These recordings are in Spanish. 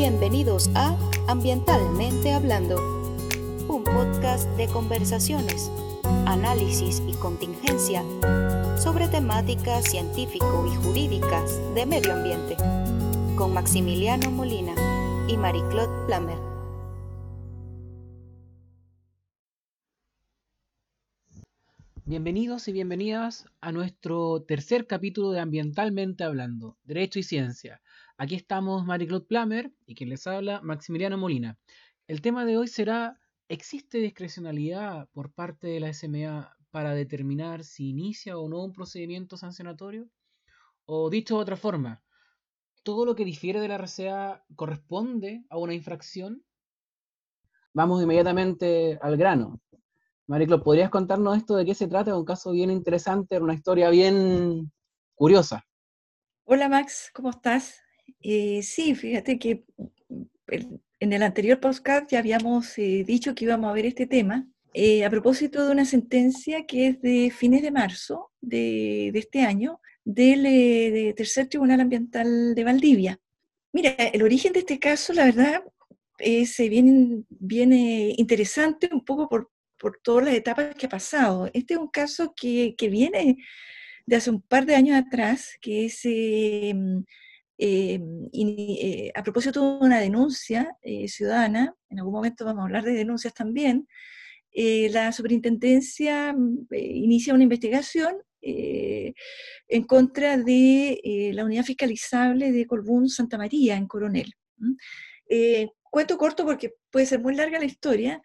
Bienvenidos a Ambientalmente Hablando, un podcast de conversaciones, análisis y contingencia sobre temáticas científico y jurídicas de medio ambiente, con Maximiliano Molina y Marie-Claude Plamer. Bienvenidos y bienvenidas a nuestro tercer capítulo de Ambientalmente Hablando, Derecho y Ciencia. Aquí estamos Marie-Claude Plamer y quien les habla Maximiliano Molina. El tema de hoy será, ¿existe discrecionalidad por parte de la SMA para determinar si inicia o no un procedimiento sancionatorio? O dicho de otra forma, ¿todo lo que difiere de la RCA corresponde a una infracción? Vamos inmediatamente al grano. Mariclo, ¿podrías contarnos esto de qué se trata? Un caso bien interesante, una historia bien curiosa. Hola Max, ¿cómo estás? Eh, sí, fíjate que mm, en el anterior podcast ya habíamos eh, dicho que íbamos a ver este tema eh, a propósito de una sentencia que es de fines de marzo de, este año del Tercer Tribunal Ambiental de Valdivia. Mira, el origen de este caso, la verdad, es bien, bien interesante un poco por, por, todas las etapas que ha pasado. Este es un caso que, que viene de hace un par de años atrás, que es eh, eh, a propósito de una denuncia eh, ciudadana, en algún momento vamos a hablar de denuncias también, la superintendencia mm, inicia una investigación en contra de la unidad fiscalizable de Colbún Santa María en Coronel. cuento corto porque puede ser muy larga la historia,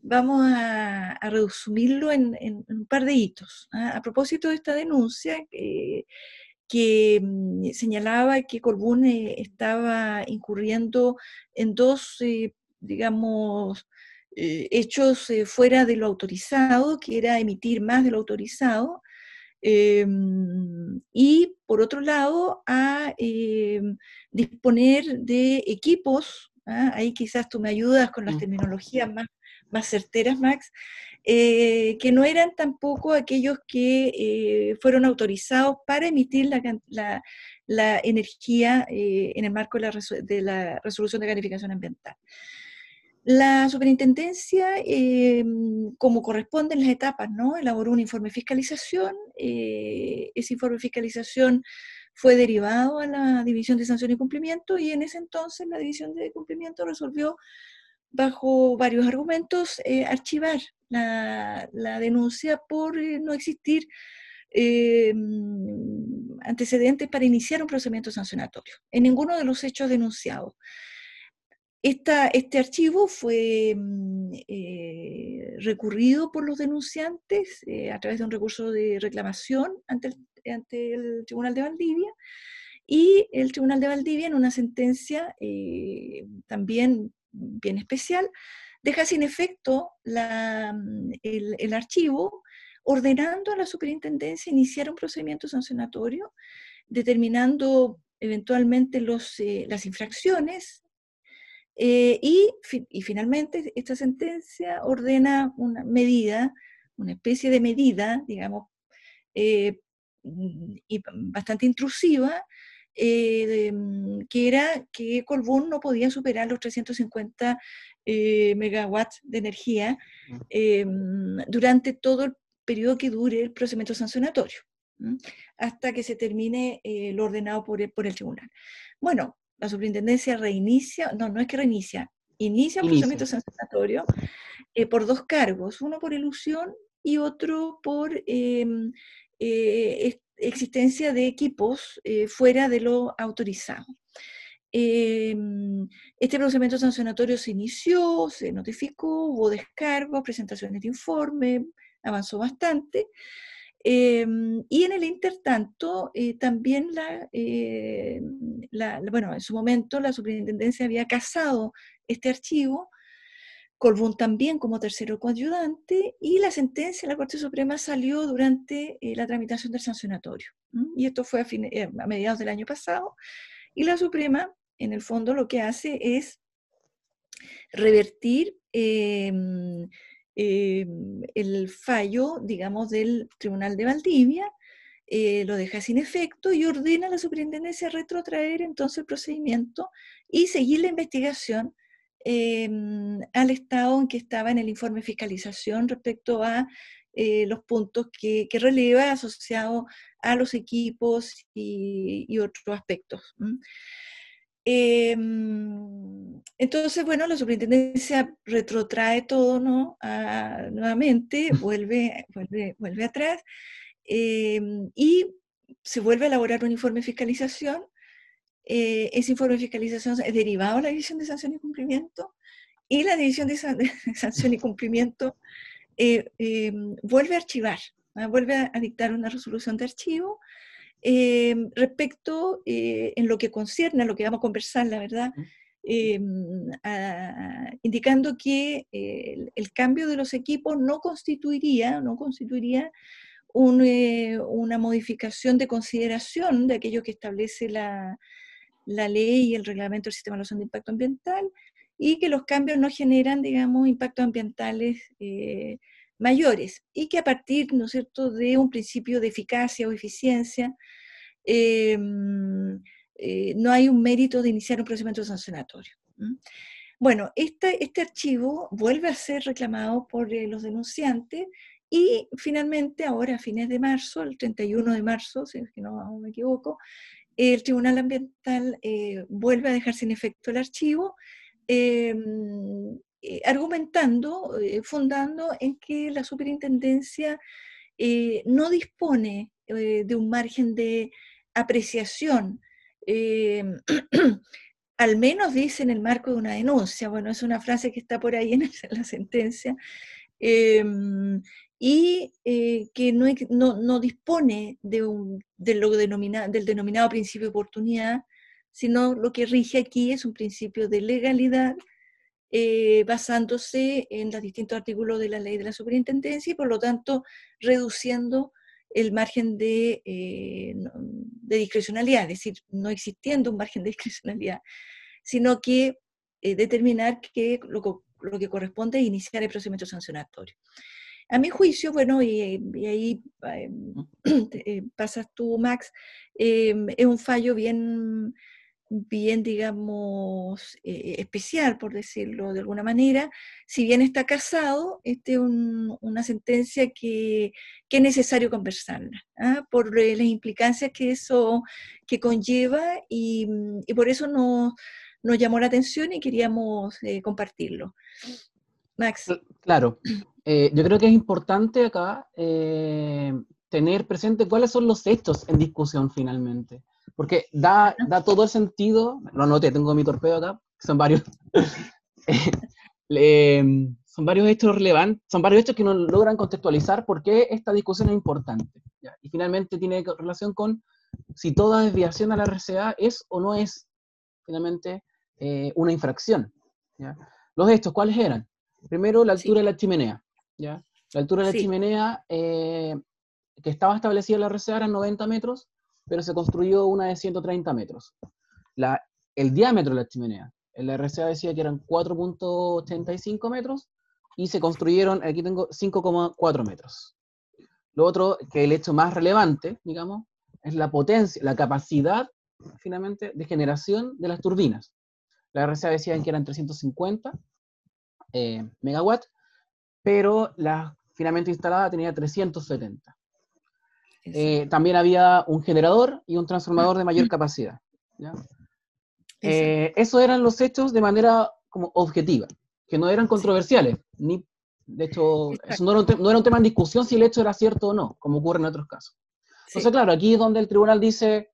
vamos a, resumirlo en, un par de hitos. ¿ah? A propósito de esta denuncia, que mm, señalaba que Corbún eh, estaba incurriendo en dos, eh, digamos, eh, hechos fuera de lo autorizado, que era emitir más de lo autorizado, em, y por otro lado, a disponer de equipos, ¿ah? ahí quizás tú me ayudas con las terminologías más, más certeras, Max, eh, que no eran tampoco aquellos que eh, fueron autorizados para emitir la, energía eh, en el marco de la, resolución de calificación ambiental. La superintendencia, como corresponde en las etapas, ¿no? elaboró un informe de fiscalización. ese informe de fiscalización fue derivado a la División de Sanción y Cumplimiento y en ese entonces la División de Cumplimiento resolvió bajo varios argumentos, eh, archivar la, denuncia por eh, no existir eh, antecedentes para iniciar un procedimiento sancionatorio en ninguno de los hechos denunciados. este archivo fue mm, recurrido por los denunciantes a través de un recurso de reclamación ante ante el Tribunal de Valdivia y el Tribunal de Valdivia en una sentencia también bien especial, deja sin efecto el, archivo, ordenando a la superintendencia iniciar un procedimiento sancionatorio, determinando eventualmente los, eh, las infracciones eh, y, finalmente esta sentencia ordena una medida, una especie de medida, digamos, eh, bastante intrusiva, eh, mm, que era que Colbún no podía superar los 350 eh, megawatts de energía mm. eh, mm, durante todo el periodo que dure el procedimiento sancionatorio, hasta que se termine lo ordenado por el, por el tribunal. Bueno, la superintendencia reinicia, no, no es que reinicia, inicia el procedimiento sancionatorio por dos cargos, uno por ilusión y otro por em, existencia de equipos eh, fuera de lo autorizado. Em, este procedimiento sancionatorio se inició, se notificó, hubo descargos, presentaciones de informe, avanzó bastante. Em, y en el intertanto, eh, también eh, la, bueno, en su momento la superintendencia había casado este archivo Colbún también como tercero coayudante, y la sentencia de la Corte Suprema salió durante eh, la tramitación del sancionatorio. Y esto fue eh, a, mediados del año pasado. Y la Suprema, en el fondo, lo que hace es revertir em, em, el fallo, digamos, del Tribunal de Valdivia, eh, lo deja sin efecto y ordena a la superintendencia retrotraer entonces el procedimiento y seguir la investigación em, al estado en que estaba en el informe de fiscalización respecto a eh, los puntos que, releva asociados a los equipos y, otros aspectos. Em, entonces, bueno, la superintendencia retrotrae todo, ¿no? nuevamente, vuelve, vuelve, vuelve atrás em, y se vuelve a elaborar un informe de fiscalización. Eh, ese informe de fiscalización es derivado a la División de Sanción y Cumplimiento y la División de, Sanción y Cumplimiento eh, em, vuelve a archivar, vuelve a, dictar una resolución de archivo Em, respecto, eh, en lo que concierne a lo que vamos a conversar, la verdad, indicando que el, cambio de los equipos no constituiría, no constituiría eh, una modificación de consideración de aquello que establece la, la ley y el reglamento del sistema de evaluación de impacto ambiental y que los cambios no generan, digamos, impactos ambientales eh, mayores y que a partir, ¿no es cierto?, de un principio de eficacia o eficiencia, em, eh, no hay un mérito de iniciar un procedimiento sancionatorio. Bueno, este, este archivo vuelve a ser reclamado por eh, los denunciantes y finalmente ahora a fines de marzo, el 31 de marzo, si no me equivoco, el Tribunal Ambiental eh, vuelve a dejar sin efecto el archivo em, eh, argumentando, eh, fundando en que la superintendencia no dispone de un margen de apreciación, al menos dice en el marco de una denuncia, bueno, es una frase que está por ahí en, la sentencia, y que no, dispone de un, lo del denominado principio de oportunidad, sino lo que rige aquí es un principio de legalidad eh, basándose en los distintos artículos de la ley de la superintendencia y por lo tanto reduciendo el margen de, eh, de discrecionalidad, es decir, no existiendo un margen de discrecionalidad, sino que eh, determinar que lo, lo, que corresponde es iniciar el procedimiento sancionatorio. A mi juicio, bueno, y, ahí pasas tú, Max, es un fallo bien bien, digamos, eh, especial, por decirlo de alguna manera. Si bien está casado, este es una sentencia que, es necesario conversarla, ¿ah? por las implicancias que eso que conlleva y, por eso nos, nos, llamó la atención y queríamos eh, compartirlo. Max. Claro, eh, yo creo que es importante acá tener presente cuáles son los hechos en discusión finalmente. Porque da, da todo el sentido, lo anoté, tengo mi torpedo acá, son varios, son varios hechos relevantes, son varios hechos que nos logran contextualizar por qué esta discusión es importante. Y finalmente tiene relación con si toda desviación a la RCA es o no es finalmente eh, una infracción. Los hechos, ¿cuáles eran? Primero, la altura de la chimenea. ¿ya? La altura de la chimenea eh, que estaba establecida en la RCA era 90 metros, pero se construyó una de 130 metros. La, el diámetro de la chimenea, en la RCA decía que eran 4.85 metros y se construyeron, aquí tengo 5,4 metros. Lo otro, que el hecho más relevante, digamos, es la potencia, la capacidad, finalmente, de generación de las turbinas. La RCA decía que eran 350 eh, megawatts, pero la finalmente instalada tenía 370. Eh, también había un generador y un transformador de mayor capacidad. Eh, eso eran los hechos de manera como objetiva, que no eran controversiales. Ni, de hecho, eso no era, un tema en discusión si el hecho era cierto o no, como ocurre en otros casos. Entonces, claro, aquí es donde el tribunal dice,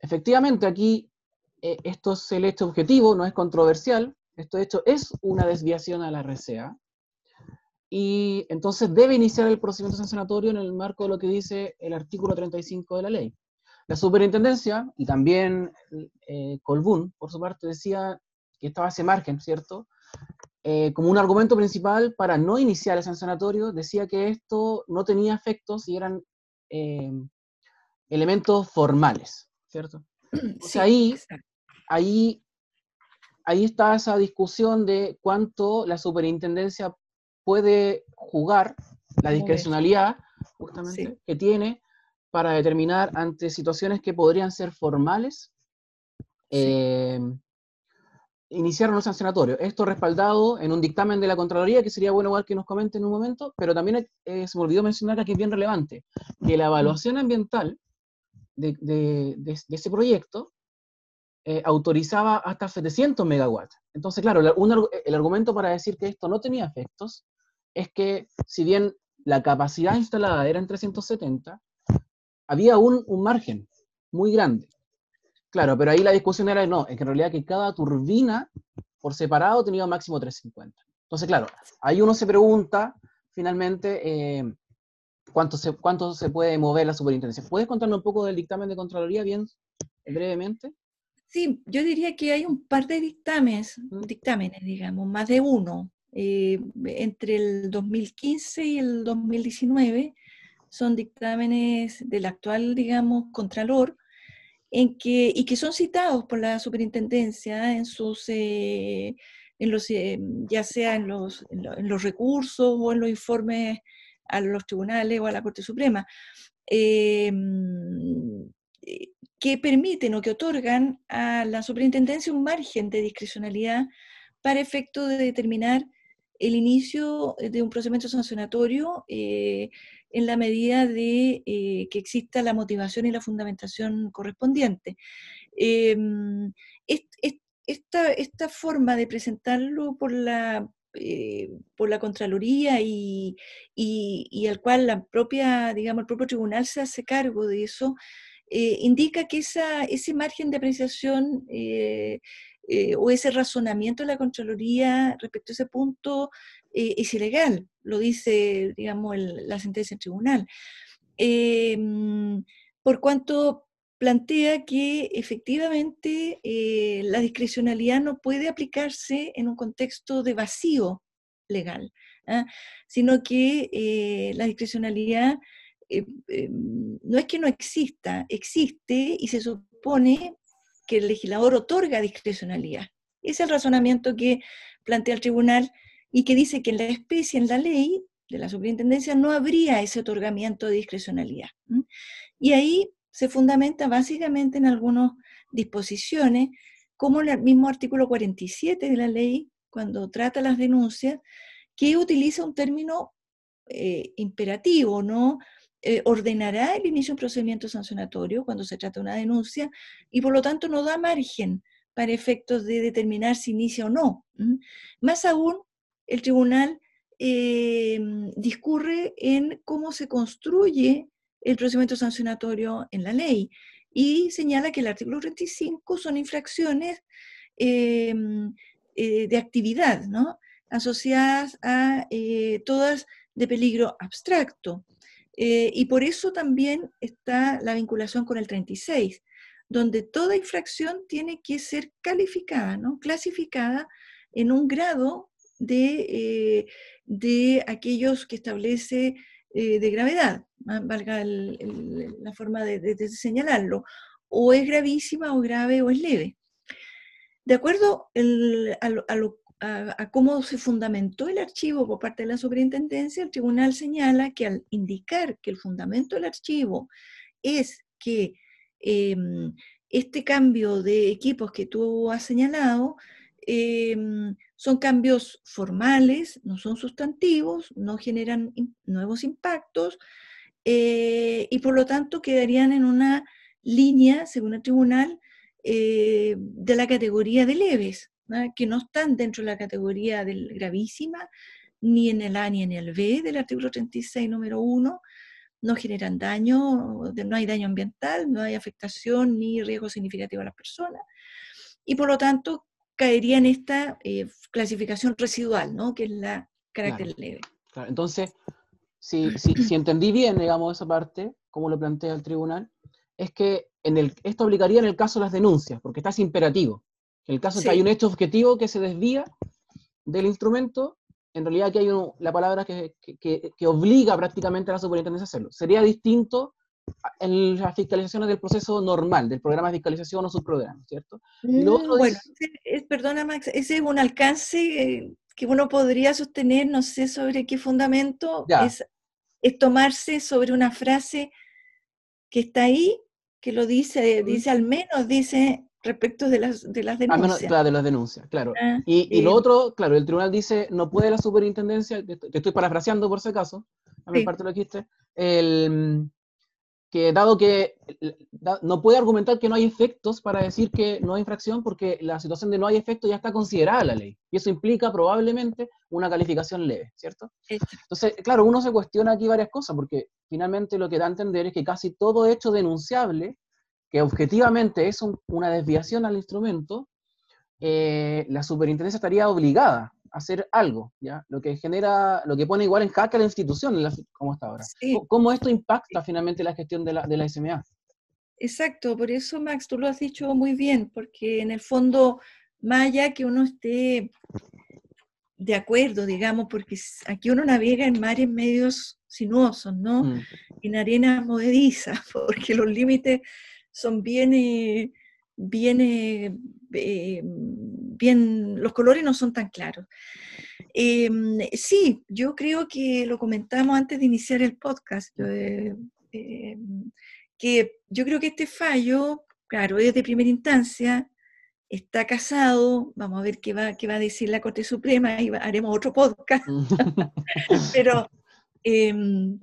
efectivamente, aquí eh, esto es el hecho objetivo, no es controversial, esto hecho es una desviación a la RCA, y entonces debe iniciar el procedimiento sancionatorio en el marco de lo que dice el artículo 35 de la ley. La superintendencia y también eh, Colbún, por su parte, decía que estaba ese margen, ¿cierto? Eh, como un argumento principal para no iniciar el sancionatorio, decía que esto no tenía efectos y eran eh, elementos formales, ¿cierto? ahí, ahí, ahí está esa discusión de cuánto la superintendencia puede jugar la discrecionalidad justamente que tiene para determinar ante situaciones que podrían ser formales, eh, iniciar un sancionatorio. Esto respaldado en un dictamen de la Contraloría, que sería bueno igual que nos comente en un momento, pero también eh, se me olvidó mencionar aquí es bien relevante, que la evaluación ambiental de, ese proyecto eh, autorizaba hasta 700 megawatts. Entonces, claro, el argumento para decir que esto no tenía efectos es que si bien la capacidad instalada era en 370, había un, un margen muy grande. Claro, pero ahí la discusión era, no, es que en realidad que cada turbina por separado tenía máximo 350. Entonces, claro, ahí uno se pregunta finalmente eh, cuánto, se, cuánto se puede mover la superintendencia. ¿Puedes contarnos un poco del dictamen de Contraloría bien brevemente? Sí, yo diría que hay un par de dictámenes, dictámenes digamos, más de uno, eh, entre el 2015 y el 2019, son dictámenes del actual, digamos, Contralor, en que, y que son citados por la superintendencia en sus, eh, en los, eh, ya sea en los, en, los recursos o en los informes a los tribunales o a la Corte Suprema, em, que permiten o que otorgan a la superintendencia un margen de discrecionalidad para efecto de determinar el inicio de un procedimiento sancionatorio eh, en la medida de eh, que exista la motivación y la fundamentación correspondiente. Em, esta, esta, forma de presentarlo por la, eh, por la Contraloría y, y, al cual la propia, digamos, el propio tribunal se hace cargo de eso, eh, indica que esa, ese margen de apreciación o ese razonamiento de la Contraloría respecto a ese punto eh, es ilegal, lo dice, digamos, la sentencia del tribunal. Em, por cuanto plantea que efectivamente eh, la discrecionalidad no puede aplicarse en un contexto de vacío legal, ¿ah? sino que eh, la discrecionalidad no es que no exista, existe y se supone que el legislador otorga discrecionalidad. Es el razonamiento que plantea el tribunal y que dice que en la especie, en la ley de la superintendencia, no habría ese otorgamiento de discrecionalidad. Y ahí se fundamenta básicamente en algunas disposiciones, como el mismo artículo 47 de la ley, cuando trata las denuncias, que utiliza un término eh, imperativo, ¿no? Eh, ordenará el inicio de un procedimiento sancionatorio cuando se trata de una denuncia y por lo tanto no da margen para efectos de determinar si inicia o no. Más aún el tribunal eh, discurre en cómo se construye el procedimiento sancionatorio en la ley y señala que el artículo 35 son infracciones eh, eh, de actividad, ¿no? asociadas a todas de peligro abstracto. Y por eso también está la vinculación con el 36, donde toda infracción tiene que ser calificada, ¿no? clasificada en un grado de, eh, de aquellos que establece eh, de gravedad, valga la forma de, señalarlo, o es gravísima o grave o es leve. De acuerdo a, cómo se fundamentó el archivo por parte de la superintendencia, el tribunal señala que al indicar que el fundamento del archivo es que em, este cambio de equipos que tú has señalado Em, son cambios formales, no son sustantivos, no generan nuevos impactos eh, y por lo tanto quedarían en una línea, según el tribunal, eh, de la categoría de leves, que no están dentro de la categoría del gravísima, ni en el A ni en el B del artículo 36, número 1, no generan daño, no hay daño ambiental, no hay afectación ni riesgo significativo a las personas. Y por lo tanto, caería en esta eh, clasificación residual, ¿no? Que es la carácter leve. Entonces, si, si, entendí bien, digamos, esa parte, como lo plantea el tribunal, es que en el, esto aplicaría en el caso de las denuncias, porque está imperativo. En el caso de que hay un hecho objetivo que se desvía del instrumento, en realidad aquí hay la palabra que, que, que, obliga prácticamente a la superintendencia a hacerlo. Sería distinto en las fiscalizaciones del proceso normal, del programa de fiscalización o subprograma, ¿cierto? Mm, bueno, perdona Max, ese es un alcance eh, que uno podría sostener, no sé sobre qué fundamento, es, es, tomarse sobre una frase que está ahí, que lo dice, dice al menos, dice respecto de las, de las denuncias. claro, de las denuncias, claro. Ah, y, lo otro, claro, el tribunal dice, no puede la superintendencia, te, estoy parafraseando por si acaso, a mi parte lo quiste, el, que dado que no puede argumentar que no hay efectos para decir que no hay infracción porque la situación de no hay efecto ya está considerada la ley. Y eso implica probablemente una calificación leve, ¿cierto? Entonces, claro, uno se cuestiona aquí varias cosas porque finalmente lo que da a entender es que casi todo hecho denunciable, que objetivamente es una desviación al instrumento, eh, la superintendencia estaría obligada hacer algo, ¿ya? Lo que genera, lo que pone igual en jaque a la institución, como está ahora. ¿Cómo esto impacta finalmente la gestión de la, de la SMA? Exacto, por eso Max, tú lo has dicho muy bien, porque en el fondo, más allá que uno esté de acuerdo, digamos, porque aquí uno navega en mares medios sinuosos, ¿no? Mm. En arenas movedizas, porque los límites son bien, eh, bien eh, eh, bien, los colores no son tan claros. Em, sí, yo creo que lo comentamos antes de iniciar el podcast, que yo creo que este fallo, claro, es de primera instancia, está casado, vamos a ver qué va, qué va a decir la Corte Suprema y haremos otro podcast, pero em,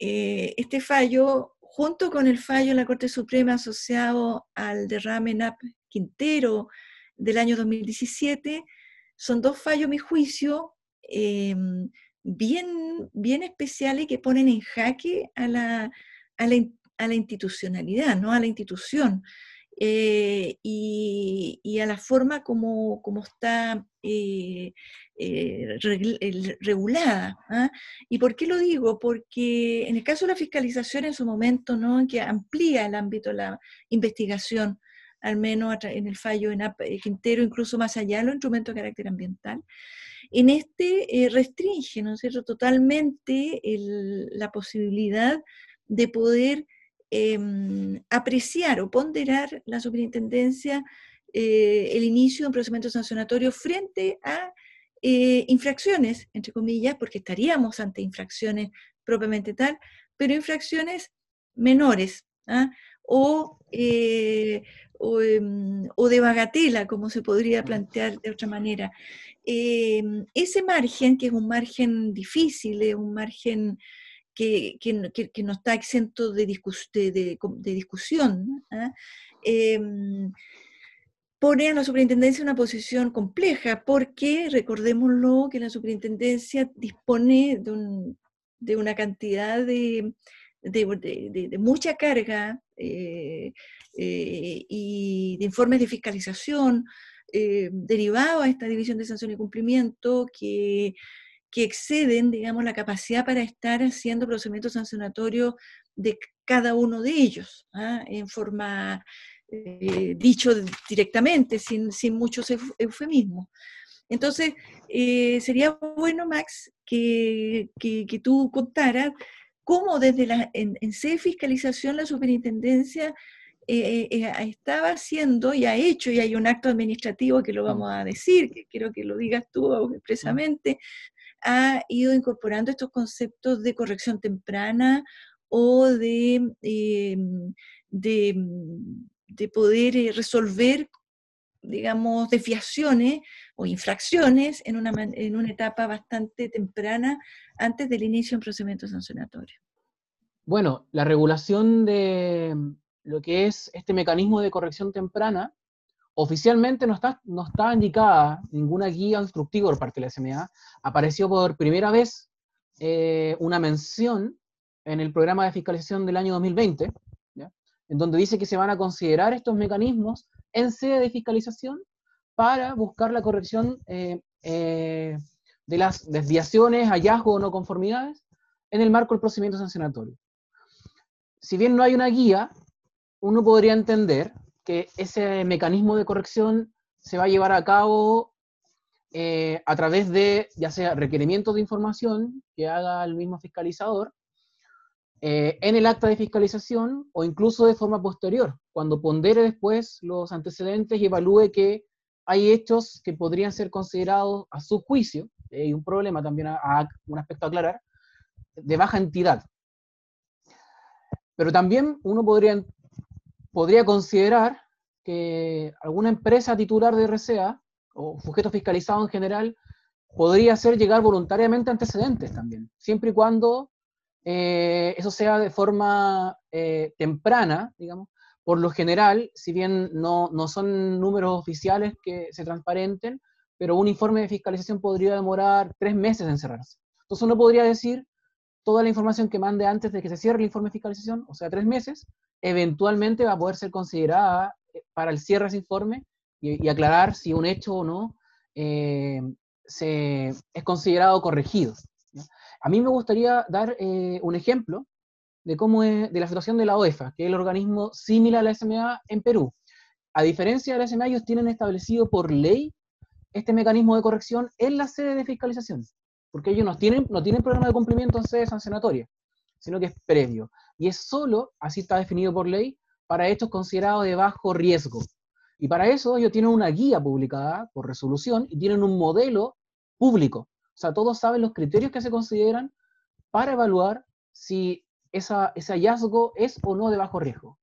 eh, este fallo, junto con el fallo de la Corte Suprema asociado al derrame NAP Quintero, del año 2017, son dos fallos, a mi juicio, em, bien, bien especiales que ponen en jaque a la, a la, institucionalidad, ¿no? a la institución. Eh, y, a la forma como, como está eh, eh, regulada. ¿ah? ¿Y por qué lo digo? Porque en el caso de la fiscalización en su momento, ¿no? que amplía el ámbito de la investigación, al menos en el fallo en Quintero, incluso más allá de los instrumentos de carácter ambiental. En este restringe, ¿no cierto?, totalmente la posibilidad de poder em, apreciar o ponderar la superintendencia eh, el inicio de un procedimiento sancionatorio frente a infracciones, entre comillas, porque estaríamos ante infracciones propiamente tal, pero infracciones menores, ¿ah? o, Em, o, de bagatela, como se podría plantear de otra manera. Em, ese margen, que es un margen difícil, es un margen que, que, no está exento de, de, discusión, ¿ah? em, pone a la superintendencia en una posición compleja, porque recordémoslo que la superintendencia dispone de, de una cantidad de, mucha carga eh, eh, y de informes de fiscalización eh, derivados a esta división de sanción y cumplimiento que, que exceden, digamos, la capacidad para estar haciendo procedimientos sancionatorios de cada uno de ellos, ¿ah? en forma, eh, dicho directamente, sin, sin muchos eufemismos. Entonces, sería bueno, Max, que, que, tú contaras cómo desde la, en, en fiscalización la superintendencia eh, eh, estaba haciendo y ha hecho, y hay un acto administrativo que lo vamos a decir, que quiero que lo digas tú expresamente, ha ido incorporando estos conceptos de corrección temprana o de, em, de, poder eh, resolver, digamos, desviaciones o infracciones en una, en una etapa bastante temprana antes del inicio de un procedimiento sancionatorio. Bueno, la regulación de, lo que es este mecanismo de corrección temprana, oficialmente no está, no está indicada ninguna guía instructiva por parte de la SMA. Apareció por primera vez eh, una mención en el programa de fiscalización del año 2020, en donde dice que se van a considerar estos mecanismos en sede de fiscalización para buscar la corrección eh, eh, de las desviaciones, hallazgos o no conformidades en el marco del procedimiento sancionatorio. Si bien no hay una guía, uno podría entender que ese mecanismo de corrección se va a llevar a cabo eh, a través de, ya sea requerimientos de información que haga el mismo fiscalizador, eh, en el acta de fiscalización o incluso de forma posterior, cuando pondere después los antecedentes y evalúe que hay hechos que podrían ser considerados a su juicio, hay un problema también, a, un aspecto a aclarar, de baja entidad, Pero también uno podría, podría considerar que alguna empresa titular de RCA o sujeto fiscalizado en general podría hacer llegar voluntariamente antecedentes también, siempre y cuando eh, eso sea de forma eh, temprana, digamos. Por lo general, si bien no, no son números oficiales que se transparenten, pero un informe de fiscalización podría demorar tres meses en cerrarse. Entonces uno podría decir, toda la información que mande antes de que se cierre el informe de fiscalización, o sea, tres meses, eventualmente va a poder ser considerada eh, para el cierre de ese informe y, aclarar si un hecho o no eh, se, es considerado corregido. A mí me gustaría dar eh, un ejemplo de cómo es, de la situación de la OEFA, que es el organismo similar a la SMA en Perú. A diferencia de la SMA, ellos tienen establecido por ley este mecanismo de corrección en la sede de fiscalización, porque ellos no tienen, no tienen programa de cumplimiento en sede sancionatoria, sino que es previo. Y es solo, así está definido por ley, para hechos considerados de bajo riesgo. Y para eso ellos tienen una guía publicada por resolución y tienen un modelo público. O sea, todos saben los criterios que se consideran para evaluar si ese hallazgo es o no de bajo riesgo.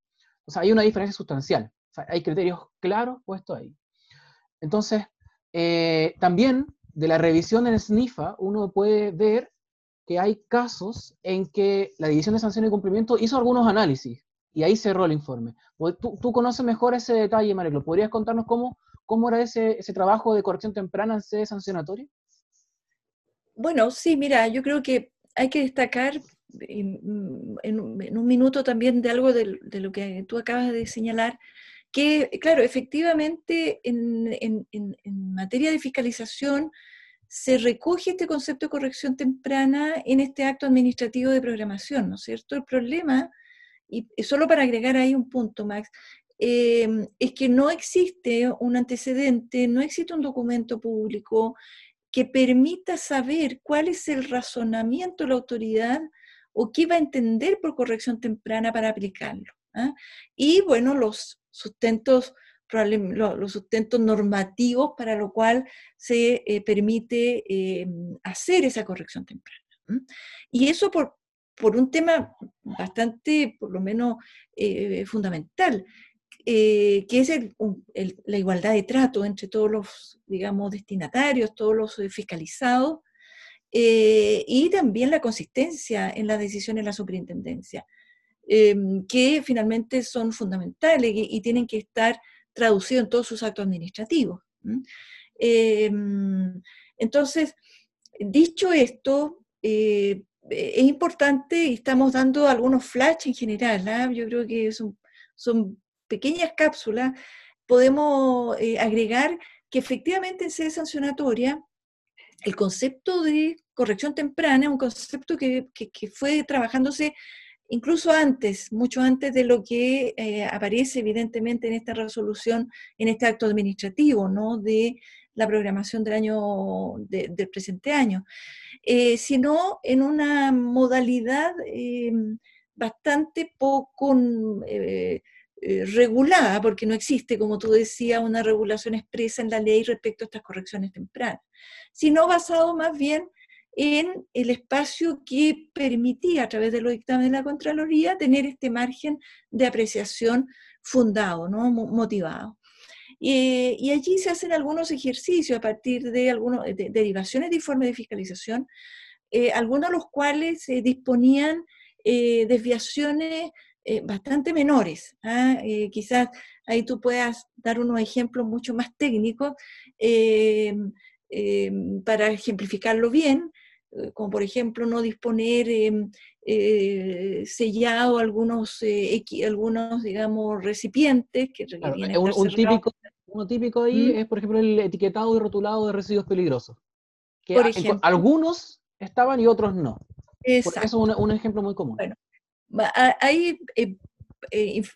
O sea, hay una diferencia sustancial. O sea, hay criterios claros puestos ahí. Entonces, eh, también de la revisión en SNIFA, uno puede ver que hay casos en que la División de Sanción y Cumplimiento hizo algunos análisis y ahí cerró el informe. Pues, tú, tú conoces mejor ese detalle, Marilo. ¿Podrías contarnos cómo, cómo era ese, ese trabajo de corrección temprana en sede sancionatoria? Bueno, sí, mira, yo creo que hay que destacar en, un minuto también de algo de, lo que tú acabas de señalar, que, claro, efectivamente en, materia de fiscalización se recoge este concepto de corrección temprana en este acto administrativo de programación, ¿no es cierto? El problema, y solo para agregar ahí un punto, Max, eh, es que no existe un antecedente, no existe un documento público que permita saber cuál es el razonamiento de la autoridad o qué va a entender por corrección temprana para aplicarlo. ¿ah? Y bueno, los sustentos, los sustentos normativos para lo cual se eh, permite eh, hacer esa corrección temprana. Y eso por, por un tema bastante, por lo menos, eh, fundamental, que es la igualdad de trato entre todos los, digamos, destinatarios, todos los fiscalizados, y también la consistencia en las decisiones de la superintendencia. Em, que finalmente son fundamentales y, tienen que estar traducidos en todos sus actos administrativos. Em, entonces, dicho esto, eh, es importante y estamos dando algunos flash en general, ¿ah? yo creo que son, son pequeñas cápsulas, podemos eh, agregar que efectivamente en sede sancionatoria el concepto de corrección temprana es un concepto que, que fue trabajándose incluso antes, mucho antes de lo que eh, aparece evidentemente en esta resolución, en este acto administrativo, ¿no? De la programación del año, del presente año, eh, sino en una modalidad eh, bastante poco regulada, porque no existe, como tú decías, una regulación expresa en la ley respecto a estas correcciones tempranas, sino basado más bien en el espacio que permitía a través de los dictámenes de la Contraloría tener este margen de apreciación fundado, ¿no? motivado. y allí se hacen algunos ejercicios a partir de algunas derivaciones de informes de fiscalización, eh, algunos de los cuales eh, disponían eh, desviaciones bastante menores. ¿ah? quizás ahí tú puedas dar unos ejemplos mucho más técnicos para ejemplificarlo bien, eh, como por ejemplo no disponer em, eh, sellado algunos, eh, algunos, digamos, recipientes que requerían un, típico, uno típico ahí ¿Mm? es, por ejemplo, el etiquetado y rotulado de residuos peligrosos. Que algunos estaban y otros no. Eso es un, ejemplo muy común. Bueno, hay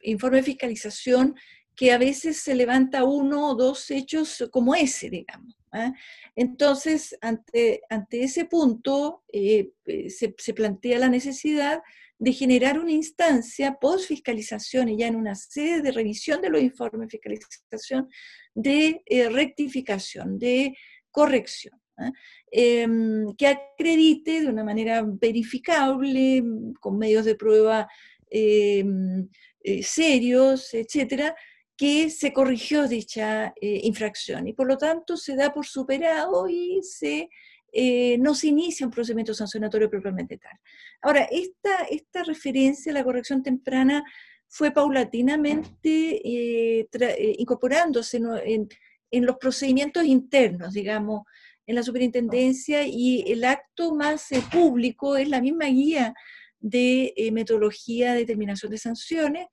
informe de fiscalización que a veces se levanta uno o dos hechos como ese, digamos. ¿Ah? Entonces, ante, ese punto, eh, eh, se, plantea la necesidad de generar una instancia post-fiscalización y ya en una sede de revisión de los informes de fiscalización de eh, rectificación, de corrección, ¿ah? em, que acredite de una manera verificable, con medios de prueba em, serios, etcétera, que se corrigió dicha eh, infracción y por lo tanto se da por superado y se, no se inicia un procedimiento sancionatorio propiamente tal. Ahora, esta, referencia a la corrección temprana fue paulatinamente incorporándose en, los procedimientos internos, digamos, en la superintendencia y el acto más eh, público es la misma guía de eh, metodología de determinación de sanciones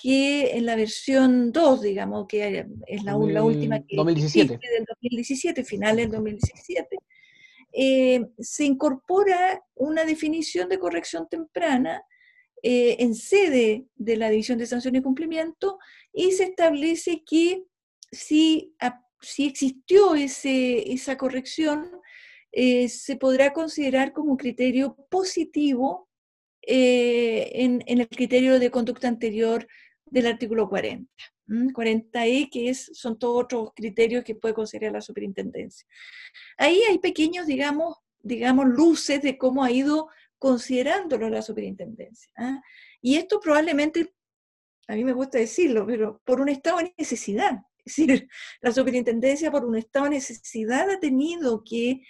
que en la versión 2, digamos, que es la, última que 2017. del 2017, final del 2017, eh, se incorpora una definición de corrección temprana en sede de la División de Sanción y Cumplimiento y se establece que si si existió ese, esa corrección, eh, se podrá considerar como un criterio positivo eh, en, el criterio de conducta anterior del artículo 40. 40E, que es, son todos otros criterios que puede considerar la superintendencia. Ahí hay pequeños, digamos, digamos, luces de cómo ha ido considerándolo la superintendencia. ¿ah? Y esto probablemente, a mí me gusta decirlo, pero por un estado de necesidad. Es decir, la superintendencia por un estado de necesidad ha tenido que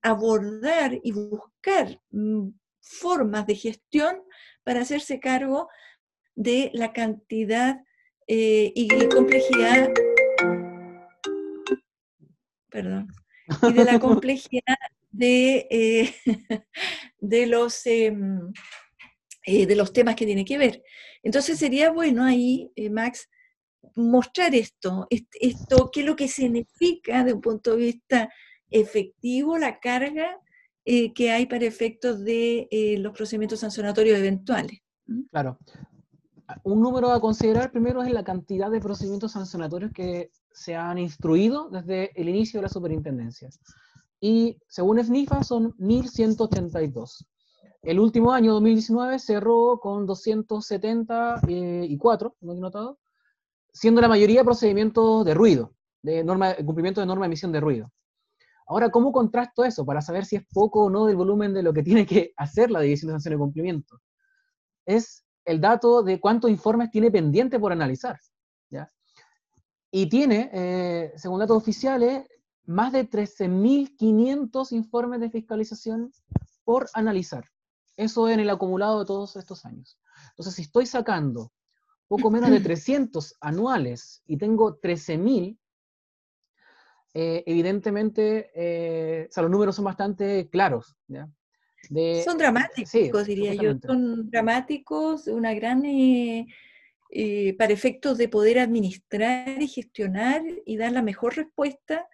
abordar y buscar mm, formas de gestión para hacerse cargo de la cantidad eh, y complejidad, perdón, y de la complejidad de, eh, de, los, em, eh, de los temas que tiene que ver. Entonces sería bueno ahí, Max, mostrar esto, esto, qué es lo que significa de un punto de vista efectivo la carga eh, que hay para efectos de eh, los procedimientos sancionatorios eventuales. Claro. Un número a considerar primero es la cantidad de procedimientos sancionatorios que se han instruido desde el inicio de la superintendencia. Y según SNIFA son 1.182. El último año, 2019, cerró con 274, ¿no he notado? siendo la mayoría procedimientos de ruido, de norma, cumplimiento de norma de emisión de ruido. Ahora, ¿cómo contrasto eso para saber si es poco o no del volumen de lo que tiene que hacer la División de Sanción y Cumplimiento? Es el dato de cuántos informes tiene pendiente por analizar. ¿ya? Y tiene, eh, según datos oficiales, más de 13.500 informes de fiscalización por analizar. Eso en el acumulado de todos estos años. Entonces, si estoy sacando poco menos de 300 anuales y tengo 13.000, eh, evidentemente, eh, los números son bastante claros. Son dramáticos, diría yo. Son dramáticos, una gran, eh, para efectos de poder administrar y gestionar y dar la mejor respuesta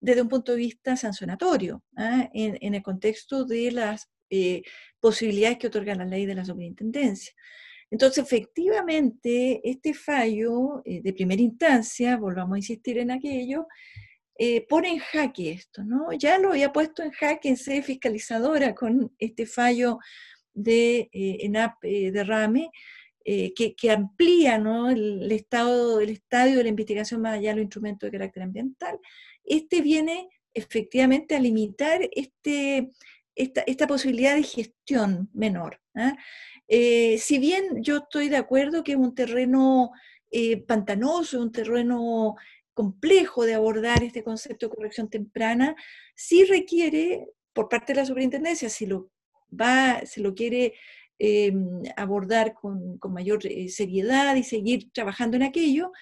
desde un punto de vista sancionatorio, ¿ah? en, en, el contexto de las posibilidades que otorga la ley de la superintendencia. Entonces, efectivamente, este fallo eh, de primera instancia, volvamos a insistir en aquello, eh, pone en jaque esto, ¿no? Ya lo había puesto en jaque en sede fiscalizadora con este fallo de eh, ENAP de RAME, que, amplía ¿no? el, estado, el estadio de la investigación más allá de los instrumentos de carácter ambiental. Este viene efectivamente a limitar este, esta, esta posibilidad de gestión menor. ¿ah? Eh, si bien yo estoy de acuerdo que es un terreno eh, pantanoso, un terreno complejo de abordar este concepto de corrección temprana, sí requiere, por parte de la superintendencia, si lo va, se lo quiere eh, abordar con, con, mayor seriedad y seguir trabajando en aquello,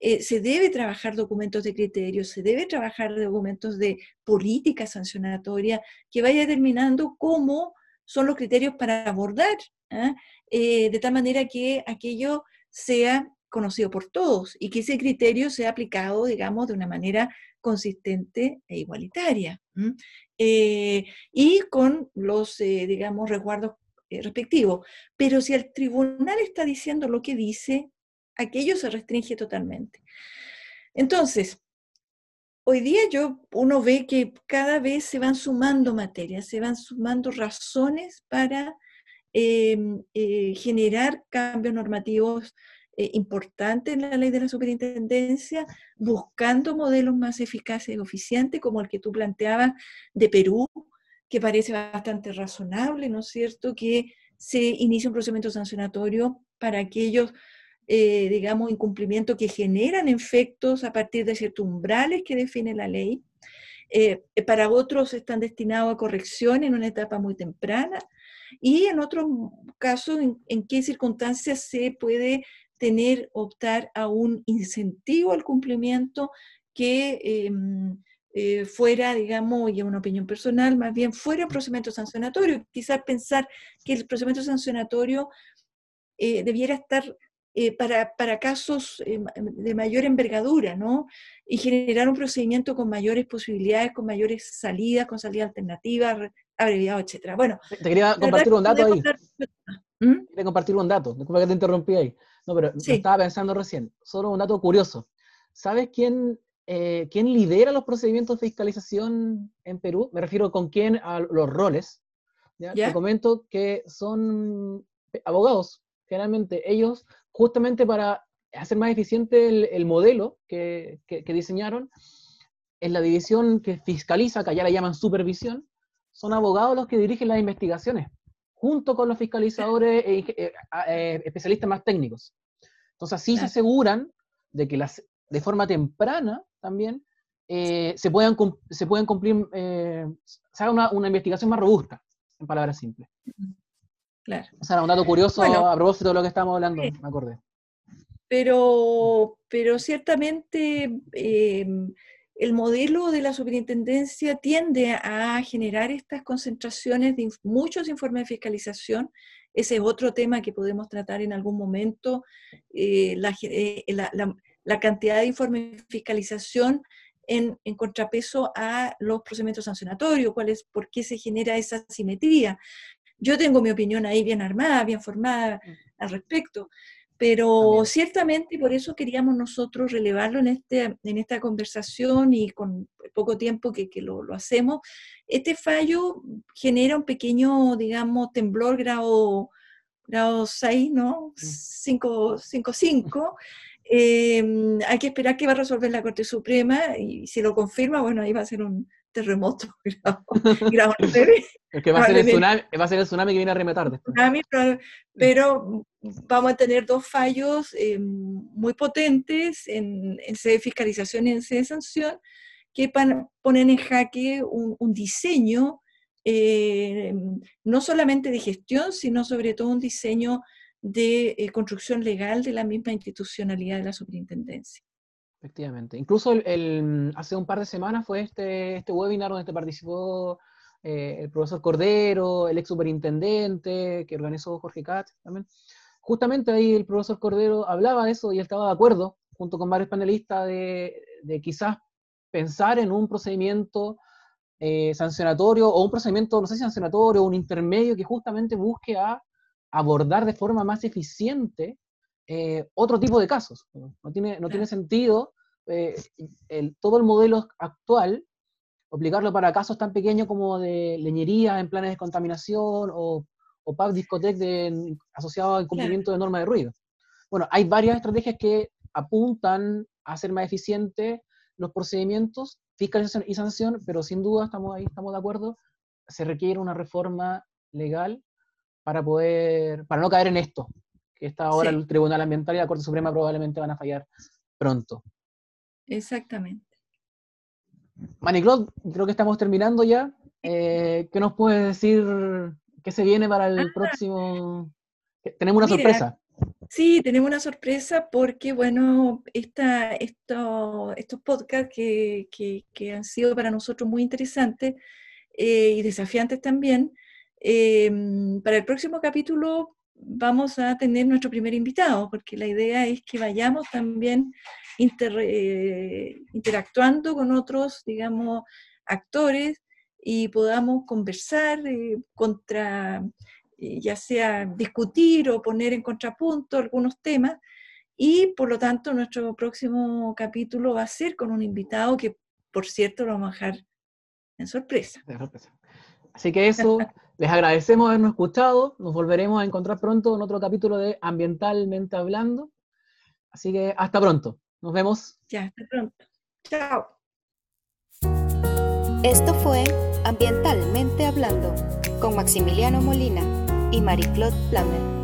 se debe trabajar documentos de criterios, se debe trabajar documentos de política sancionatoria que vaya determinando cómo son los criterios para abordar ¿ah? Eh, de tal manera que aquello sea conocido por todos y que ese criterio sea aplicado, digamos, de una manera consistente e igualitaria. Eh, y con los, eh, digamos, resguardos respectivos. Pero si el tribunal está diciendo lo que dice, aquello se restringe totalmente. Entonces, hoy día yo, uno ve que cada vez se van sumando materias, se van sumando razones para Em, eh, generar cambios normativos eh, importantes en la ley de la superintendencia, buscando modelos más eficaces y eficientes, como el que tú planteabas de Perú, que parece bastante razonable, ¿no es cierto?, que se inicia un procedimiento sancionatorio para aquellos, eh, digamos, incumplimientos que generan efectos a partir de ciertos umbrales que define la ley. Eh, para otros están destinados a corrección en una etapa muy temprana y en otros casos en, qué circunstancias se puede tener, optar a un incentivo al cumplimiento que em, eh, fuera, digamos, y una opinión personal, más bien fuera un procedimiento sancionatorio. Quizás pensar que el procedimiento sancionatorio eh, debiera estar eh, para, para, casos de mayor envergadura, ¿no? Y generar un procedimiento con mayores posibilidades, con mayores salidas, con salida alternativa, abreviado, etcétera. Bueno, te quería compartir un dato ahí. ¿Mm? Quería compartir un dato, disculpa que te interrumpí ahí. No, pero estaba pensando recién. Solo un dato curioso. ¿Sabes quién eh, ¿quién lidera los procedimientos de fiscalización en Perú? Me refiero con quién a los roles. Te comento que son abogados, generalmente ellos, justamente para hacer más eficiente el, modelo que, diseñaron, en la división que fiscaliza, que allá la llaman supervisión, son abogados los que dirigen las investigaciones, junto con los fiscalizadores e, eh, eh, especialistas más técnicos. Entonces así se aseguran de que las, de forma temprana también, eh, se, puedan, se pueden cumplir, eh, se haga una, investigación más robusta, en palabras simples. Claro. O sea, un dato curioso a propósito de lo que estamos hablando, me acordé. Pero, pero ciertamente eh, el modelo de la superintendencia tiende a generar estas concentraciones de muchos informes de fiscalización. Ese es otro tema que podemos tratar en algún momento. la, la cantidad de informes de fiscalización en, contrapeso a los procedimientos sancionatorios, cuál es, por qué se genera esa simetría. Yo tengo mi opinión ahí bien armada, bien formada al respecto, pero ciertamente por eso queríamos nosotros relevarlo en, este, en esta conversación y con poco tiempo que, lo, hacemos. Este fallo genera un pequeño, digamos, temblor grado, grado 6, ¿no? 5, 5, 5 Em, hay que esperar que va a resolver la Corte Suprema y si lo confirma, bueno, ahí va a ser un terremoto grado, Es que va a, ser el tsunami, va a ser el tsunami que viene a remetar después. pero, vamos a tener dos fallos em, muy potentes en, en sede de fiscalización y en sede de sanción que ponen en jaque un, un diseño em, no solamente de gestión, sino sobre todo un diseño de eh, construcción legal de la misma institucionalidad de la superintendencia. Efectivamente. Incluso el, hace un par de semanas fue este, este webinar donde participó eh, el profesor Cordero, el ex superintendente que organizó Jorge Katz también. Justamente ahí el profesor Cordero hablaba de eso y él estaba de acuerdo, junto con varios panelistas, de, de quizás pensar en un procedimiento eh, sancionatorio o un procedimiento, no sé si sancionatorio un intermedio que justamente busque a abordar de forma más eficiente eh, otro tipo de casos. No tiene, no tiene sentido eh, el, todo el modelo actual aplicarlo para casos tan pequeños como de leñería en planes de contaminación o, o pub discotec de, asociado al cumplimiento de normas de ruido. Bueno, hay varias estrategias que apuntan a hacer más eficientes los procedimientos, fiscalización y sanción, pero sin duda estamos ahí, estamos de acuerdo, se requiere una reforma legal para poder, para no caer en esto, que está ahora el Tribunal Ambiental y la Corte Suprema probablemente van a fallar pronto. Exactamente. Maniclot, creo que estamos terminando ya. Eh, ¿Qué nos puedes decir? ¿Qué se viene para el ah. próximo? Tenemos una sorpresa. Sí, tenemos una sorpresa porque, bueno, esta, esto, estos podcasts que, que, han sido para nosotros muy interesantes eh, y desafiantes también, Em, para el próximo capítulo vamos a tener nuestro primer invitado, porque la idea es que vayamos también eh, interactuando con otros, digamos, actores y podamos conversar eh, contra, eh, ya sea discutir o poner en contrapunto algunos temas. Y por lo tanto, nuestro próximo capítulo va a ser con un invitado que, por cierto, lo vamos a dejar en sorpresa. Así que eso, les agradecemos habernos escuchado. Nos volveremos a encontrar pronto en otro capítulo de Ambientalmente Hablando. Así que hasta pronto. Nos vemos. Ya, hasta pronto. Chao. Esto fue Ambientalmente Hablando con Maximiliano Molina. y Marie-Claude Plamer.